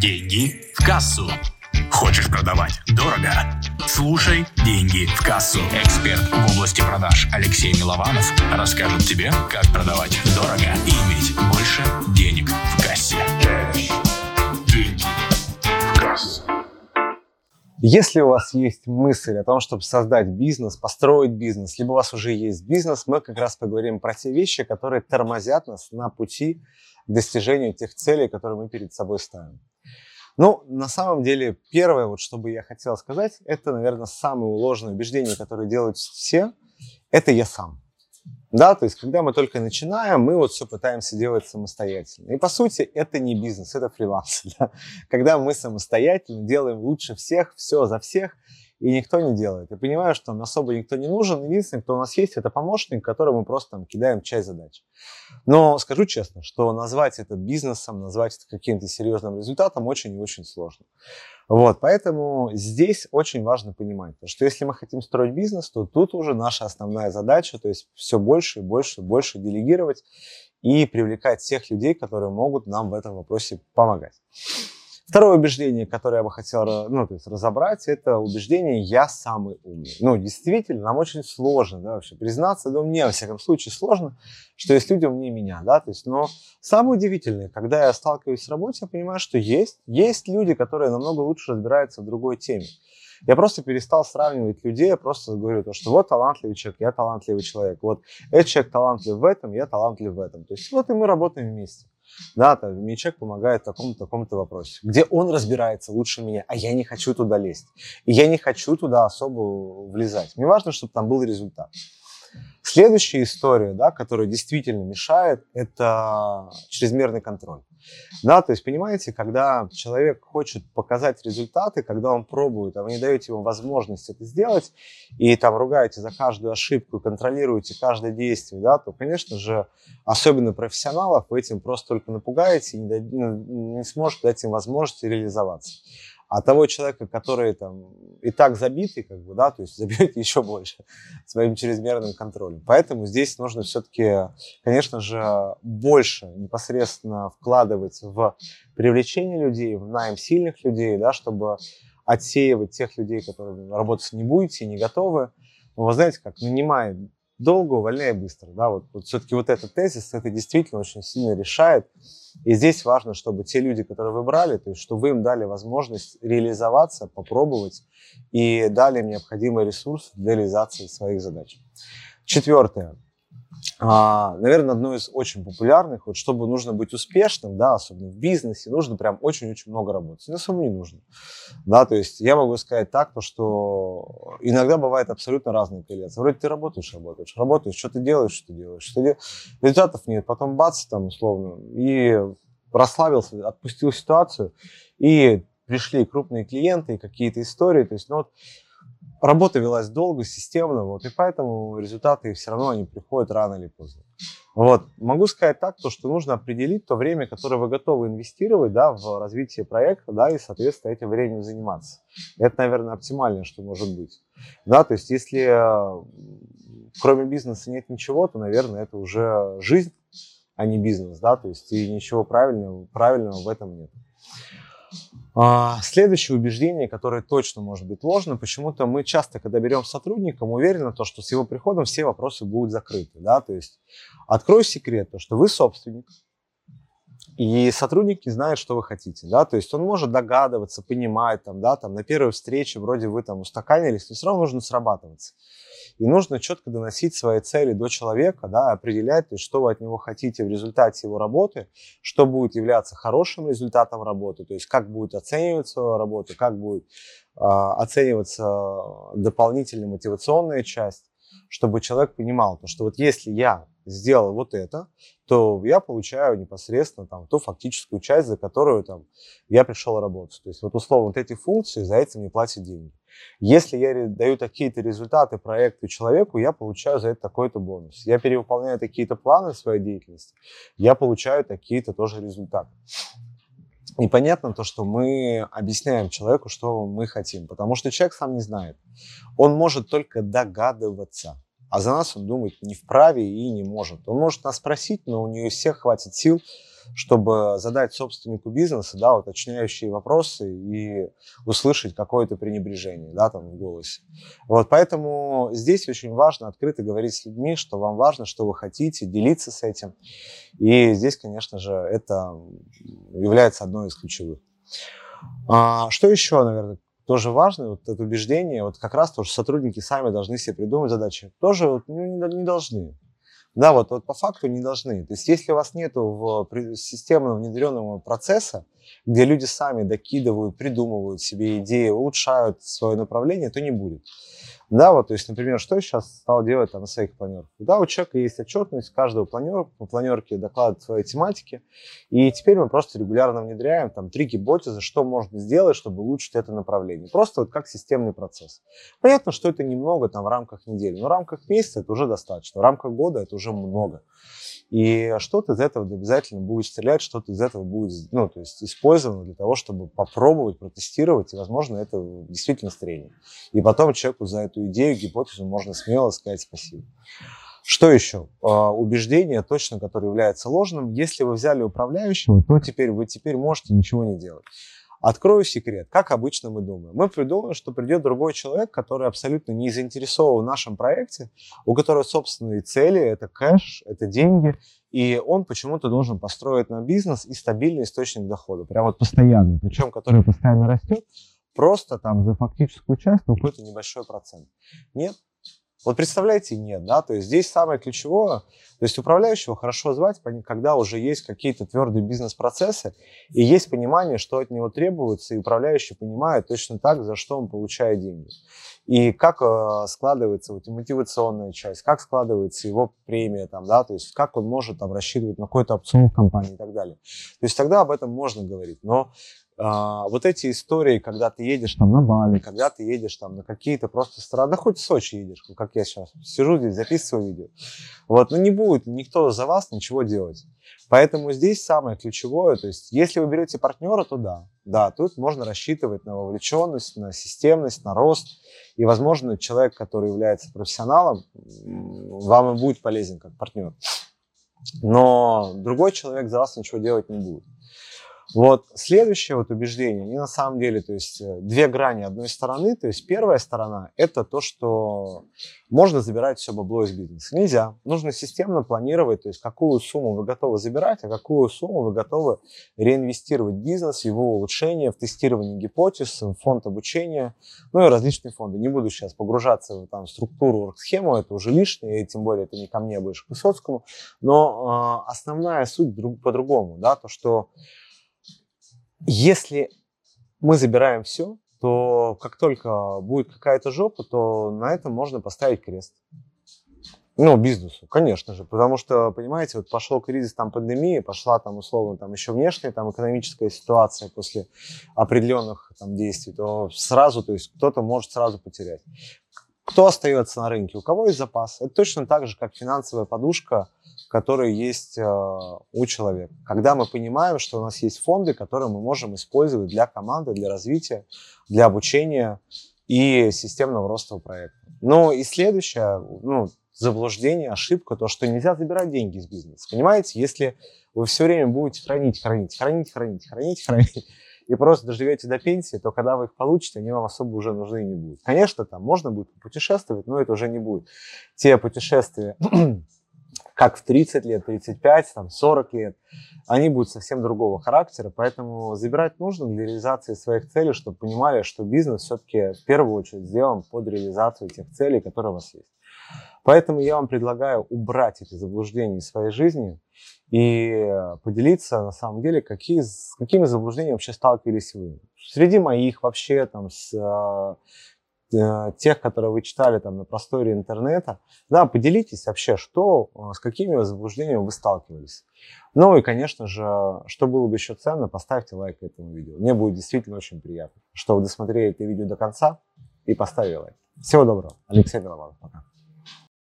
Деньги в кассу. Хочешь продавать дорого? Слушай «Деньги в кассу». Эксперт в области продаж Алексей Милованов расскажет тебе, как продавать дорого и иметь больше денег в кассе. Деньги в кассу. Если у вас есть мысль о том, чтобы создать бизнес, построить бизнес, либо у вас уже есть бизнес, мы как раз поговорим про те вещи, которые тормозят нас на пути к достижению тех целей, которые мы перед собой ставим. Ну, на самом деле, первое, вот, что бы я хотел сказать, это, наверное, самое ложное убеждение, которое делают все, это я сам. Да, то есть, когда мы только начинаем, мы вот все пытаемся делать самостоятельно. И, по сути, это не бизнес, это фриланс. Да? Когда мы самостоятельно делаем лучше всех, все за всех, и никто не делает. Я понимаю, что нам особо никто не нужен. Единственный, кто у нас есть, это помощник, которому мы просто там, кидаем часть задач. Но скажу честно, что назвать это бизнесом, назвать это каким-то серьезным результатом очень и очень сложно. Вот, поэтому здесь очень важно понимать, что если мы хотим строить бизнес, то тут уже наша основная задача, то есть все больше и больше и больше делегировать и привлекать тех людей, которые могут нам в этом вопросе помогать. Второе убеждение, которое я бы хотел ну, то есть разобрать, это убеждение «я самый умный». Ну, действительно, нам очень сложно да, вообще признаться, но мне, во всяком случае, сложно, что есть люди умнее меня, да, то есть, но самое удивительное, когда я сталкиваюсь с работой, я понимаю, что есть, есть люди, которые намного лучше разбираются в другой теме. Я просто перестал сравнивать людей, я просто говорю то, что вот талантливый человек, я талантливый человек, вот этот человек талантлив в этом, я талантлив в этом. То есть вот и мы работаем вместе. Да, там, мне человек помогает в таком-то, таком-то вопросе, где он разбирается лучше меня, а я не хочу туда лезть. И я не хочу туда особо влезать. Мне важно, чтобы там был результат. Следующая история, да, которая действительно мешает, это чрезмерный контроль. Да, то есть, понимаете, когда человек хочет показать результаты, когда он пробует, а вы не даете ему возможность это сделать, и там ругаете за каждую ошибку, контролируете каждое действие, да, то, конечно же, особенно профессионалов, вы этим просто только напугаете и не, ну, не сможете дать им возможность реализоваться. А того человека, который там и так забитый, как бы, да, то есть забьете еще больше своим чрезмерным контролем. Поэтому здесь нужно все-таки, конечно же, больше непосредственно вкладывать в привлечение людей, в найм сильных людей, да, чтобы отсеивать тех людей, которые работать не будете, не готовы. Но вы знаете, как нанимая долго, увольняй быстро. Да? Вот, вот все-таки вот этот тезис, это действительно очень сильно решает. И здесь важно, чтобы те люди, которые вы брали, то есть, чтобы вы им дали возможность реализоваться, попробовать и дали им необходимый ресурс для реализации своих задач. Четвертое. А, наверное, одно из очень популярных, вот чтобы нужно быть успешным, да, особенно в бизнесе, нужно прям очень-очень много работать. Но особо не нужно. Да, то есть я могу сказать так, то, что иногда бывает абсолютно разные коллеции. Вроде ты работаешь, работаешь, работаешь, что ты делаешь, что ты делаешь, что ты... результатов нет, потом бац, там, условно, и расслабился, отпустил ситуацию, и пришли крупные клиенты, какие-то истории, то есть, ну вот, работа велась долго, системно, вот, и поэтому результаты все равно они приходят рано или поздно. Вот. Могу сказать так, то, что нужно определить то время, которое вы готовы инвестировать да, в развитие проекта, да, и, соответственно, этим временем заниматься. Это, наверное, оптимальное, что может быть. Да, то есть, если кроме бизнеса нет ничего, то, наверное, это уже жизнь, а не бизнес, да, то есть, и ничего правильного, правильного в этом нет. А, следующее убеждение, которое точно может быть ложным, почему-то мы часто, когда берем сотрудника, мы уверены, то, что с его приходом все вопросы будут закрыты. Да? То есть открою секрет, то, что вы собственник, и сотрудник не знает, что вы хотите, да, то есть он может догадываться, понимать, там, да, там на первой встрече вроде вы там устаканились, но все равно нужно срабатываться. И нужно четко доносить свои цели до человека, да, определять, то есть, что вы от него хотите в результате его работы, что будет являться хорошим результатом работы, то есть как будет оцениваться работа, как будет э, оцениваться дополнительная мотивационная часть, чтобы человек понимал, то, что вот если я сделал вот это, то я получаю непосредственно там ту фактическую часть, за которую там я пришел работать. То есть вот условно вот эти функции за этим мне платят деньги. Если я даю какие-то результаты проекту человеку, я получаю за это такой-то бонус. Я перевыполняю какие-то планы своей деятельности, я получаю такие-то тоже результаты. Непонятно то, что мы объясняем человеку, что мы хотим, потому что человек сам не знает. Он может только догадываться а за нас он думать не вправе и не может. Он может нас спросить, но у него всех хватит сил чтобы задать собственнику бизнеса, да, уточняющие вопросы и услышать какое-то пренебрежение, да, там в голосе. Вот, поэтому здесь очень важно открыто говорить с людьми, что вам важно, что вы хотите, делиться с этим. И здесь, конечно же, это является одной из ключевых. А, что еще, наверное, тоже важно, вот это убеждение, вот как раз тоже сотрудники сами должны себе придумать задачи. Тоже вот, ну, не, не должны. Да, вот, вот по факту не должны. То есть если у вас нет в системно внедренного процесса, где люди сами докидывают, придумывают себе идеи, улучшают свое направление, то не будет. Да, вот, то есть, например, что я сейчас стал делать там, на своих планерках? Да, у человека есть отчетность, каждого планер, по планерке докладывает своей тематики, и теперь мы просто регулярно внедряем там три гипотезы, что можно сделать, чтобы улучшить это направление. Просто вот как системный процесс. Понятно, что это немного там в рамках недели, но в рамках месяца это уже достаточно, в рамках года это уже много. И что-то из этого обязательно будет стрелять, что-то из этого будет ну, то есть использовано для того, чтобы попробовать, протестировать, и, возможно, это действительно стрельнет. И потом человеку за эту идею, гипотезу можно смело сказать спасибо. Что еще? А, убеждение точно, которое является ложным. Если вы взяли управляющего, то теперь вы теперь можете ничего не делать. Открою секрет. Как обычно мы думаем? Мы придумаем, что придет другой человек, который абсолютно не заинтересован в нашем проекте, у которого собственные цели, это кэш, это деньги, и он почему-то должен построить на бизнес и стабильный источник дохода, прям вот постоянный, причем который постоянно растет, просто там за фактическую часть ну, какой-то небольшой процент. Нет, вот представляете, нет, да, то есть здесь самое ключевое, то есть управляющего хорошо звать, когда уже есть какие-то твердые бизнес-процессы и есть понимание, что от него требуется, и управляющий понимает точно так, за что он получает деньги. И как э, складывается вот мотивационная часть, как складывается его премия, там, да, то есть как он может там рассчитывать на какой-то опцион в компании и так далее. То есть тогда об этом можно говорить. Но а, вот эти истории, когда ты едешь там на Бали, когда ты едешь там на какие-то просто страны, да хоть в Сочи едешь, как я сейчас сижу здесь, записываю видео. Вот, но не будет никто за вас ничего делать. Поэтому здесь самое ключевое, то есть если вы берете партнера, то да, да, тут можно рассчитывать на вовлеченность, на системность, на рост. И, возможно, человек, который является профессионалом, вам и будет полезен как партнер. Но другой человек за вас ничего делать не будет. Вот следующее вот убеждение, они на самом деле, то есть э, две грани одной стороны. То есть первая сторона – это то, что можно забирать все бабло из бизнеса. Нельзя. Нужно системно планировать, то есть какую сумму вы готовы забирать, а какую сумму вы готовы реинвестировать в бизнес, его улучшение, в тестирование гипотез, в фонд обучения, ну и различные фонды. Не буду сейчас погружаться в там, структуру, схему, это уже лишнее, и тем более это не ко мне, больше к Высоцкому. Но э, основная суть друг, по-другому, да, то, что если мы забираем все, то как только будет какая-то жопа, то на этом можно поставить крест. Ну, бизнесу, конечно же, потому что, понимаете, вот пошел кризис там пандемии, пошла там условно там еще внешняя там экономическая ситуация после определенных там действий, то сразу, то есть кто-то может сразу потерять. Кто остается на рынке? У кого есть запас? Это точно так же, как финансовая подушка которые есть э, у человека. Когда мы понимаем, что у нас есть фонды, которые мы можем использовать для команды, для развития, для обучения и системного роста проекта. Ну и следующее, ну, заблуждение, ошибка, то, что нельзя забирать деньги из бизнеса. Понимаете, если вы все время будете хранить, хранить, хранить, хранить, хранить, хранить, и просто доживете до пенсии, то когда вы их получите, они вам особо уже нужны не будут. Конечно, там можно будет путешествовать, но это уже не будет. Те путешествия, как в 30 лет, 35, там, 40 лет, они будут совсем другого характера, поэтому забирать нужно для реализации своих целей, чтобы понимали, что бизнес все-таки в первую очередь сделан под реализацию тех целей, которые у вас есть. Поэтому я вам предлагаю убрать эти заблуждения из своей жизни и поделиться, на самом деле, какие, с какими заблуждениями вообще сталкивались вы. Среди моих вообще, там, с Э, тех, которые вы читали там на просторе интернета. Да, поделитесь вообще, что, э, с какими заблуждениями вы сталкивались. Ну и, конечно же, что было бы еще ценно, поставьте лайк этому видео. Мне будет действительно очень приятно, что вы досмотрели это видео до конца и поставили лайк. Всего доброго. Алексей Голованов. Пока.